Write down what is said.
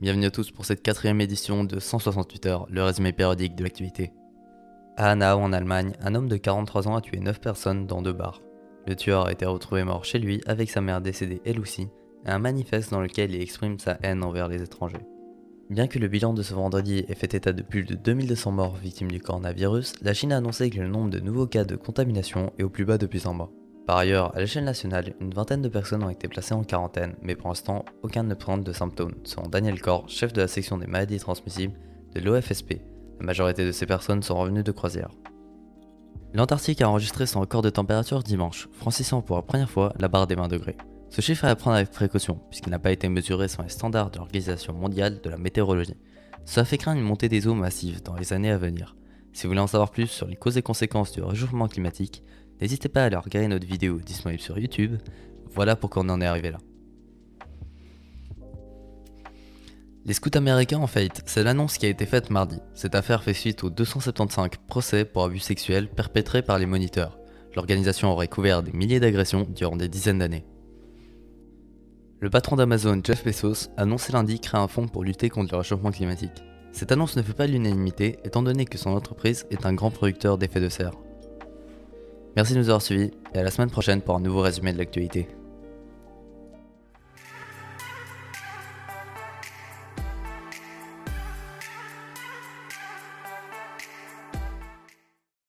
bienvenue à tous pour cette quatrième édition de 168 heures, le résumé périodique de l'actualité. À Hanau en Allemagne, un homme de 43 ans a tué 9 personnes dans deux bars. Le tueur a été retrouvé mort chez lui avec sa mère décédée elle aussi, et un manifeste dans lequel il exprime sa haine envers les étrangers. Bien que le bilan de ce vendredi ait fait état de plus de 2200 morts victimes du coronavirus, la Chine a annoncé que le nombre de nouveaux cas de contamination est au plus bas depuis un mois. Par ailleurs, à l'échelle nationale, une vingtaine de personnes ont été placées en quarantaine, mais pour l'instant, aucun ne présente de symptômes, selon Daniel Corr, chef de la section des maladies transmissibles de l'OFSP. La majorité de ces personnes sont revenues de croisière. L'Antarctique a enregistré son record de température dimanche, franchissant pour la première fois la barre des 20 degrés. Ce chiffre est à prendre avec précaution, puisqu'il n'a pas été mesuré selon les standards de l'Organisation mondiale de la météorologie. Cela fait craindre une montée des eaux massive dans les années à venir. Si vous voulez en savoir plus sur les causes et conséquences du réchauffement climatique, n'hésitez pas à aller regarder notre vidéo disponible sur YouTube. Voilà pourquoi on en est arrivé là. Les scouts américains en faillite, c'est l'annonce qui a été faite mardi. Cette affaire fait suite aux 275 procès pour abus sexuels perpétrés par les moniteurs. L'organisation aurait couvert des milliers d'agressions durant des dizaines d'années. Le patron d'Amazon, Jeff Bezos, a annoncé lundi créer un fonds pour lutter contre le réchauffement climatique. Cette annonce ne fait pas l'unanimité étant donné que son entreprise est un grand producteur d'effets de serre. Merci de nous avoir suivis et à la semaine prochaine pour un nouveau résumé de l'actualité.